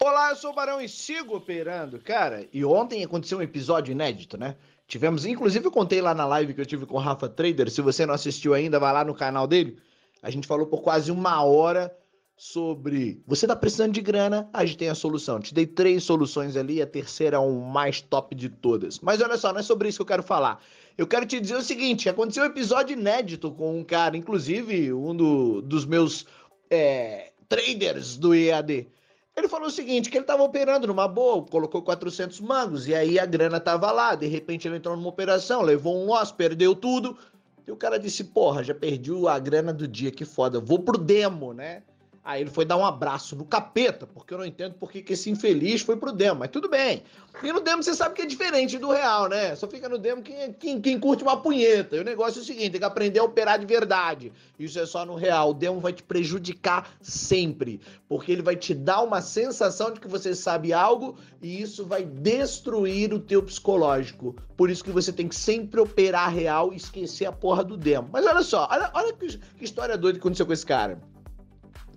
Olá, eu sou o Barão e sigo operando. Cara, e ontem aconteceu um episódio inédito, né? Tivemos, inclusive eu contei lá na live que eu tive com o Rafa Trader. Se você não assistiu ainda, vai lá no canal dele. A gente falou por quase uma hora sobre você tá precisando de grana, a gente tem a solução. Te dei três soluções ali, a terceira é o mais top de todas. Mas olha só, não é sobre isso que eu quero falar. Eu quero te dizer o seguinte: aconteceu um episódio inédito com um cara, inclusive um do, dos meus é, traders do EAD. Ele falou o seguinte, que ele estava operando numa boa, colocou 400 mangos, e aí a grana tava lá, de repente ele entrou numa operação, levou um loss, perdeu tudo, e o cara disse, porra, já perdi a grana do dia, que foda, vou pro demo, né? Aí ele foi dar um abraço no capeta, porque eu não entendo por que esse infeliz foi pro demo. Mas tudo bem. E no demo você sabe que é diferente do real, né? Só fica no demo quem, quem, quem curte uma punheta. E o negócio é o seguinte: tem que aprender a operar de verdade. Isso é só no real. O demo vai te prejudicar sempre. Porque ele vai te dar uma sensação de que você sabe algo e isso vai destruir o teu psicológico. Por isso que você tem que sempre operar real e esquecer a porra do demo. Mas olha só, olha, olha que, que história doida que aconteceu com esse cara.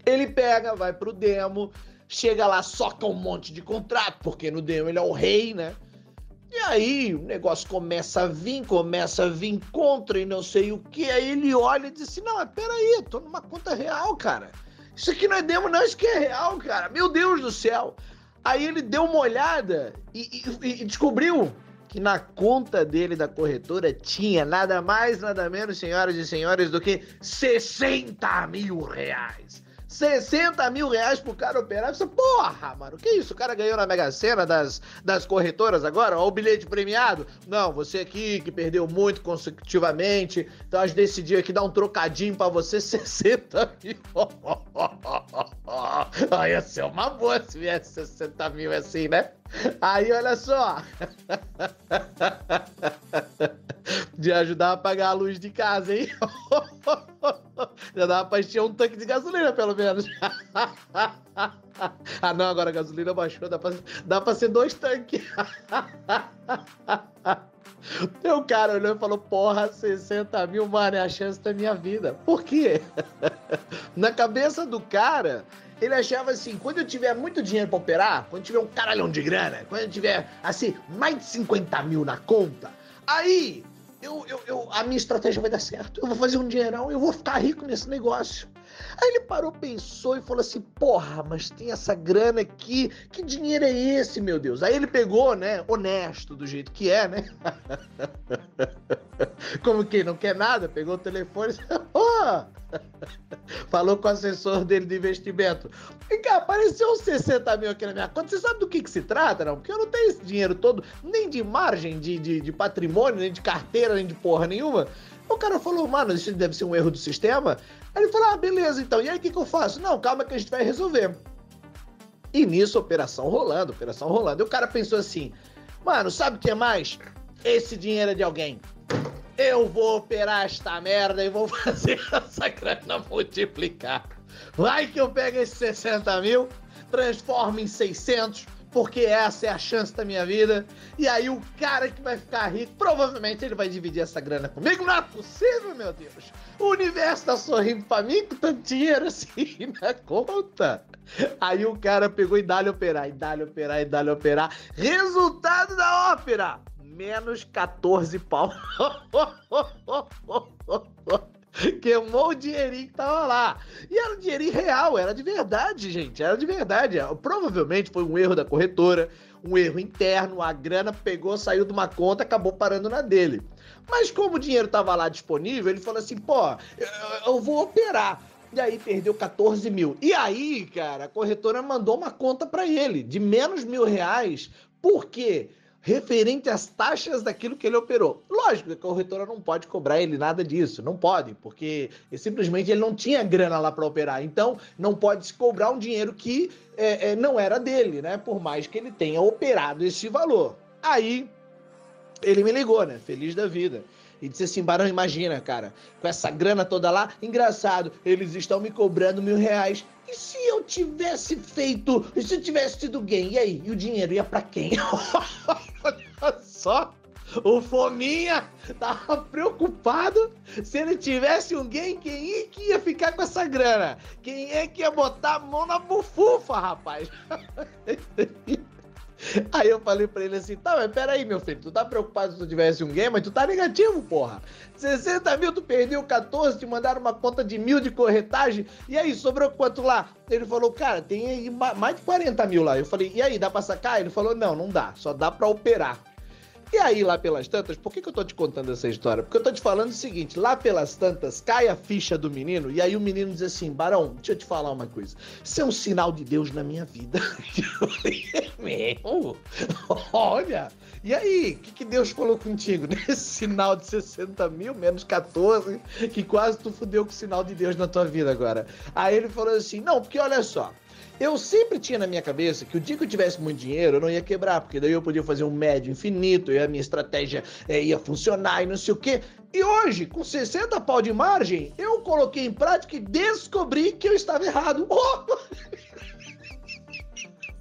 Ele pega, vai pro demo, chega lá, soca um monte de contrato, porque no demo ele é o rei, né? E aí o negócio começa a vir, começa a vir contra e não sei o que. Aí ele olha e diz assim: Não, peraí, eu tô numa conta real, cara. Isso aqui não é demo, não, isso aqui é real, cara. Meu Deus do céu. Aí ele deu uma olhada e, e, e descobriu que na conta dele da corretora tinha nada mais, nada menos, senhoras e senhores, do que 60 mil reais. 60 mil reais pro cara operar. Você, porra, mano, que isso? O cara ganhou na Mega Sena das, das corretoras agora? Olha o bilhete premiado? Não, você aqui que perdeu muito consecutivamente, então a gente decidiu aqui dar um trocadinho pra você, 60 mil. Aí ia ser uma boa se viesse 60 mil assim, né? Aí, olha só. De ajudar a pagar a luz de casa, hein? Já dava pra encher um tanque de gasolina, pelo menos. ah, não, agora a gasolina baixou, dá pra, dá pra ser dois tanques. o cara olhou e falou: Porra, 60 mil, mano, é a chance da minha vida. Por quê? Na cabeça do cara, ele achava assim: quando eu tiver muito dinheiro pra operar, quando tiver um caralhão de grana, quando eu tiver, assim, mais de 50 mil na conta, aí eu, eu, eu, a minha estratégia vai dar certo. Eu vou fazer um dinheirão, eu vou ficar rico nesse negócio. Aí ele parou, pensou e falou assim: Porra, mas tem essa grana aqui, que dinheiro é esse, meu Deus? Aí ele pegou, né, honesto do jeito que é, né? Como quem não quer nada, pegou o telefone e oh! falou com o assessor dele de investimento. E cá, apareceu uns 60 mil aqui na minha conta. Você sabe do que, que se trata, não? Porque eu não tenho esse dinheiro todo, nem de margem de, de, de patrimônio, nem de carteira, nem de porra nenhuma. O cara falou, mano, isso deve ser um erro do sistema. Aí ele falou, ah, beleza, então. E aí o que, que eu faço? Não, calma que a gente vai resolver. E nisso, operação rolando, operação rolando. E o cara pensou assim, mano, sabe o que é mais? Esse dinheiro é de alguém. Eu vou operar esta merda e vou fazer essa grana multiplicar. Vai que eu pego esses 60 mil, transformo em 600, porque essa é a chance da minha vida. E aí o cara que vai ficar rico, provavelmente ele vai dividir essa grana comigo. Não é possível, meu Deus. O universo tá sorrindo pra mim com tanto dinheiro assim na conta. Aí o cara pegou e dá-lhe operar, e dá-lhe operar, e dá-lhe operar. Resultado da ópera! Menos 14 pau. Queimou o dinheirinho que tava lá. E era um dinheirinho real, era de verdade, gente. Era de verdade. Provavelmente foi um erro da corretora, um erro interno. A grana pegou, saiu de uma conta, acabou parando na dele. Mas como o dinheiro tava lá disponível, ele falou assim: pô, eu, eu vou operar. E aí perdeu 14 mil. E aí, cara, a corretora mandou uma conta para ele de menos mil reais. Por quê? Referente às taxas daquilo que ele operou. Lógico que a corretora não pode cobrar ele nada disso, não pode, porque simplesmente ele não tinha grana lá para operar. Então, não pode se cobrar um dinheiro que é, é, não era dele, né? Por mais que ele tenha operado esse valor. Aí, ele me ligou, né? Feliz da vida. E disse assim: Barão, imagina, cara, com essa grana toda lá, engraçado, eles estão me cobrando mil reais. E se eu tivesse feito, e se eu tivesse tido gain? E aí? E o dinheiro ia para quem? Olha só. o Fominha tava preocupado se ele tivesse alguém, quem é que ia ficar com essa grana? Quem é que ia botar a mão na bufufa, rapaz? Aí eu falei pra ele assim, tá, mas peraí, meu filho, tu tá preocupado se tu tivesse um game, mas tu tá negativo, porra. 60 mil, tu perdeu 14, te mandaram uma conta de mil de corretagem, e aí, sobrou quanto lá? Ele falou, cara, tem aí mais de 40 mil lá. Eu falei, e aí, dá pra sacar? Ele falou, não, não dá, só dá pra operar. E aí, lá pelas tantas, por que, que eu tô te contando essa história? Porque eu tô te falando o seguinte: lá pelas tantas, cai a ficha do menino, e aí o menino diz assim: Barão, deixa eu te falar uma coisa. Isso é um sinal de Deus na minha vida. É mesmo? Olha, e aí, o que, que Deus falou contigo? Nesse sinal de 60 mil, menos 14, que quase tu fudeu com o sinal de Deus na tua vida agora. Aí ele falou assim: não, porque olha só. Eu sempre tinha na minha cabeça que o dia que eu tivesse muito dinheiro, eu não ia quebrar, porque daí eu podia fazer um médio infinito e a minha estratégia é, ia funcionar e não sei o quê. E hoje, com 60 pau de margem, eu coloquei em prática e descobri que eu estava errado. Oh!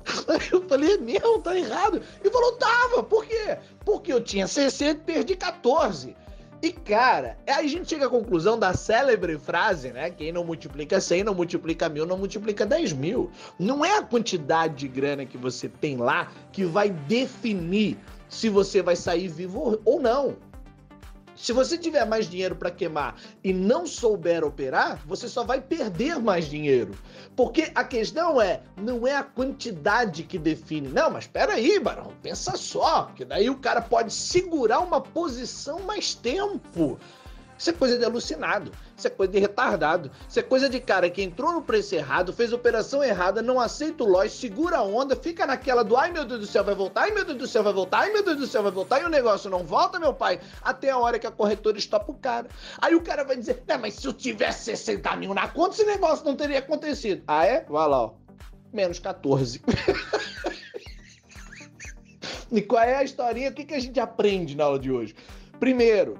Eu falei, meu, tá errado. E falou, tava, por quê? Porque eu tinha 60 e perdi 14. E, cara, a gente chega à conclusão da célebre frase, né? Quem não multiplica 100, não multiplica mil, não multiplica 10 mil. Não é a quantidade de grana que você tem lá que vai definir se você vai sair vivo ou não. Se você tiver mais dinheiro para queimar e não souber operar, você só vai perder mais dinheiro. Porque a questão é, não é a quantidade que define. Não, mas espera aí, Barão, pensa só, porque daí o cara pode segurar uma posição mais tempo. Isso é coisa de alucinado, isso é coisa de retardado, isso é coisa de cara que entrou no preço errado, fez operação errada, não aceita o loss, segura a onda, fica naquela do ai meu Deus do céu vai voltar, ai meu Deus do céu vai voltar, ai meu Deus do céu vai voltar, e o negócio não volta, meu pai, até a hora que a corretora estopa o cara. Aí o cara vai dizer, né, mas se eu tivesse 60 mil na conta, esse negócio não teria acontecido. Ah, é? Vai lá, ó. Menos 14. e qual é a historinha? O que, que a gente aprende na aula de hoje? Primeiro,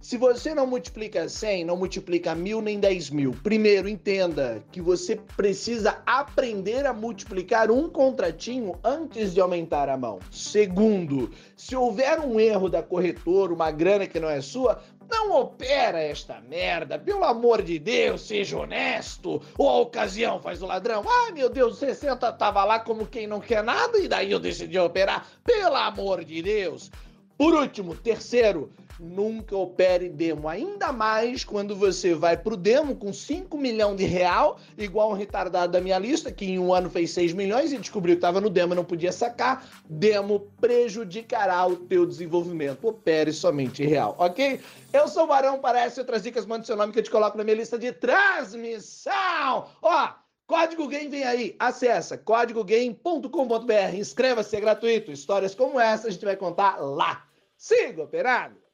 se você não multiplica 100, não multiplica mil nem 10 mil. Primeiro, entenda que você precisa aprender a multiplicar um contratinho antes de aumentar a mão. Segundo, se houver um erro da corretora, uma grana que não é sua, não opera esta merda, pelo amor de Deus, seja honesto. Ou a ocasião faz o ladrão. Ai meu Deus, 60 tava lá como quem não quer nada e daí eu decidi operar. Pelo amor de Deus. Por último, terceiro, nunca opere demo. Ainda mais quando você vai pro demo com 5 milhões de real, igual um retardado da minha lista, que em um ano fez 6 milhões e descobriu que estava no demo e não podia sacar. Demo prejudicará o teu desenvolvimento. Opere somente real, ok? Eu sou o Barão, parece outras dicas, manda seu nome que eu te coloco na minha lista de transmissão. Ó, Código Game vem aí, acessa códigogame.com.br, inscreva-se, é gratuito. Histórias como essa a gente vai contar lá. Siga operando!